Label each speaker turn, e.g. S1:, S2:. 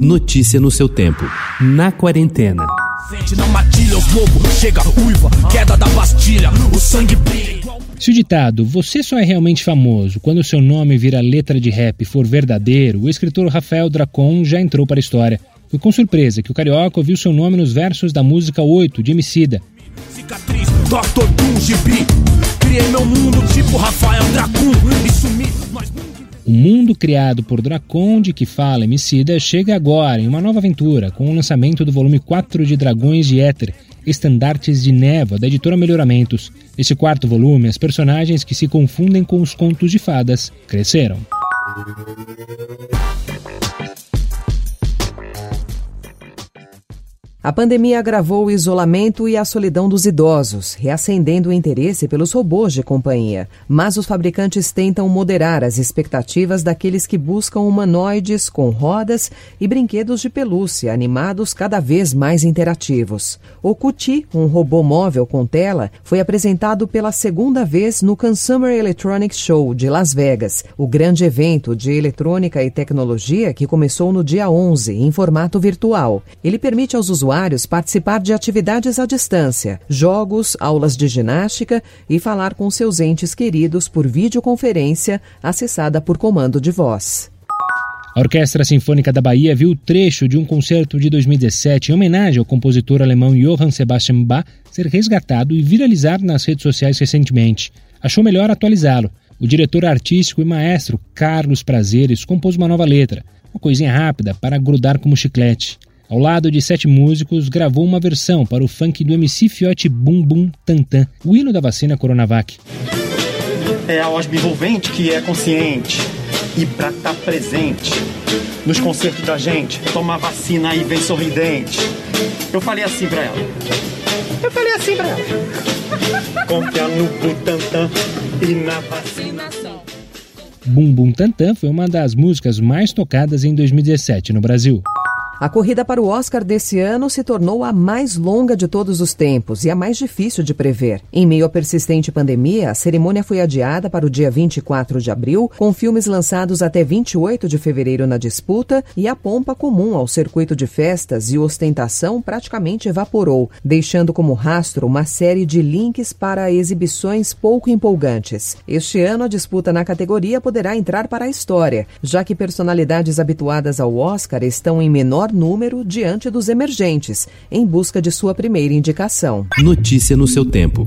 S1: Notícia no seu tempo. Na quarentena.
S2: Na matilha, os lobos, chega uiva, queda da Bastilha, o sangue brilha.
S3: Se o ditado Você só é realmente famoso quando seu nome vira letra de rap for verdadeiro, o escritor Rafael Dracon já entrou para a história. Foi com surpresa que o carioca ouviu seu nome nos versos da música 8 de Emicida.
S2: Cicatriz, Dr. Doom, gibi. Criei meu mundo tipo Rafael Dracon e sumi, nós
S3: o mundo criado por Dracon, de que fala Emicida, chega agora em uma nova aventura, com o lançamento do volume 4 de Dragões de Éter, Estandartes de Névoa, da editora Melhoramentos. Nesse quarto volume, as personagens que se confundem com os contos de fadas cresceram.
S4: A pandemia agravou o isolamento e a solidão dos idosos, reacendendo o interesse pelos robôs de companhia. Mas os fabricantes tentam moderar as expectativas daqueles que buscam humanoides com rodas e brinquedos de pelúcia animados cada vez mais interativos. O Cuti, um robô móvel com tela, foi apresentado pela segunda vez no Consumer Electronics Show de Las Vegas, o grande evento de eletrônica e tecnologia que começou no dia 11 em formato virtual. Ele permite aos usuários usuários participar de atividades à distância, jogos, aulas de ginástica e falar com seus entes queridos por videoconferência acessada por comando de voz.
S3: A Orquestra Sinfônica da Bahia viu trecho de um concerto de 2017 em homenagem ao compositor alemão Johann Sebastian Bach ser resgatado e viralizado nas redes sociais recentemente. Achou melhor atualizá-lo. O diretor artístico e maestro Carlos Prazeres compôs uma nova letra, uma coisinha rápida para grudar como chiclete. Ao lado de sete músicos, gravou uma versão para o funk do MC Fiote Bum Bum Tantan, o hino da vacina Coronavac.
S5: É a OSB envolvente que é consciente e pra estar tá presente nos concertos da gente, toma vacina e vem sorridente. Eu falei assim pra ela. Eu falei assim pra ela. Confia no Butantan e na vacinação.
S3: Bum Bum Tantan foi uma das músicas mais tocadas em 2017 no Brasil.
S4: A corrida para o Oscar desse ano se tornou a mais longa de todos os tempos e a mais difícil de prever. Em meio à persistente pandemia, a cerimônia foi adiada para o dia 24 de abril, com filmes lançados até 28 de fevereiro na disputa, e a pompa comum ao circuito de festas e ostentação praticamente evaporou, deixando como rastro uma série de links para exibições pouco empolgantes. Este ano, a disputa na categoria poderá entrar para a história, já que personalidades habituadas ao Oscar estão em menor número diante dos emergentes, em busca de sua primeira indicação.
S1: Notícia no seu tempo.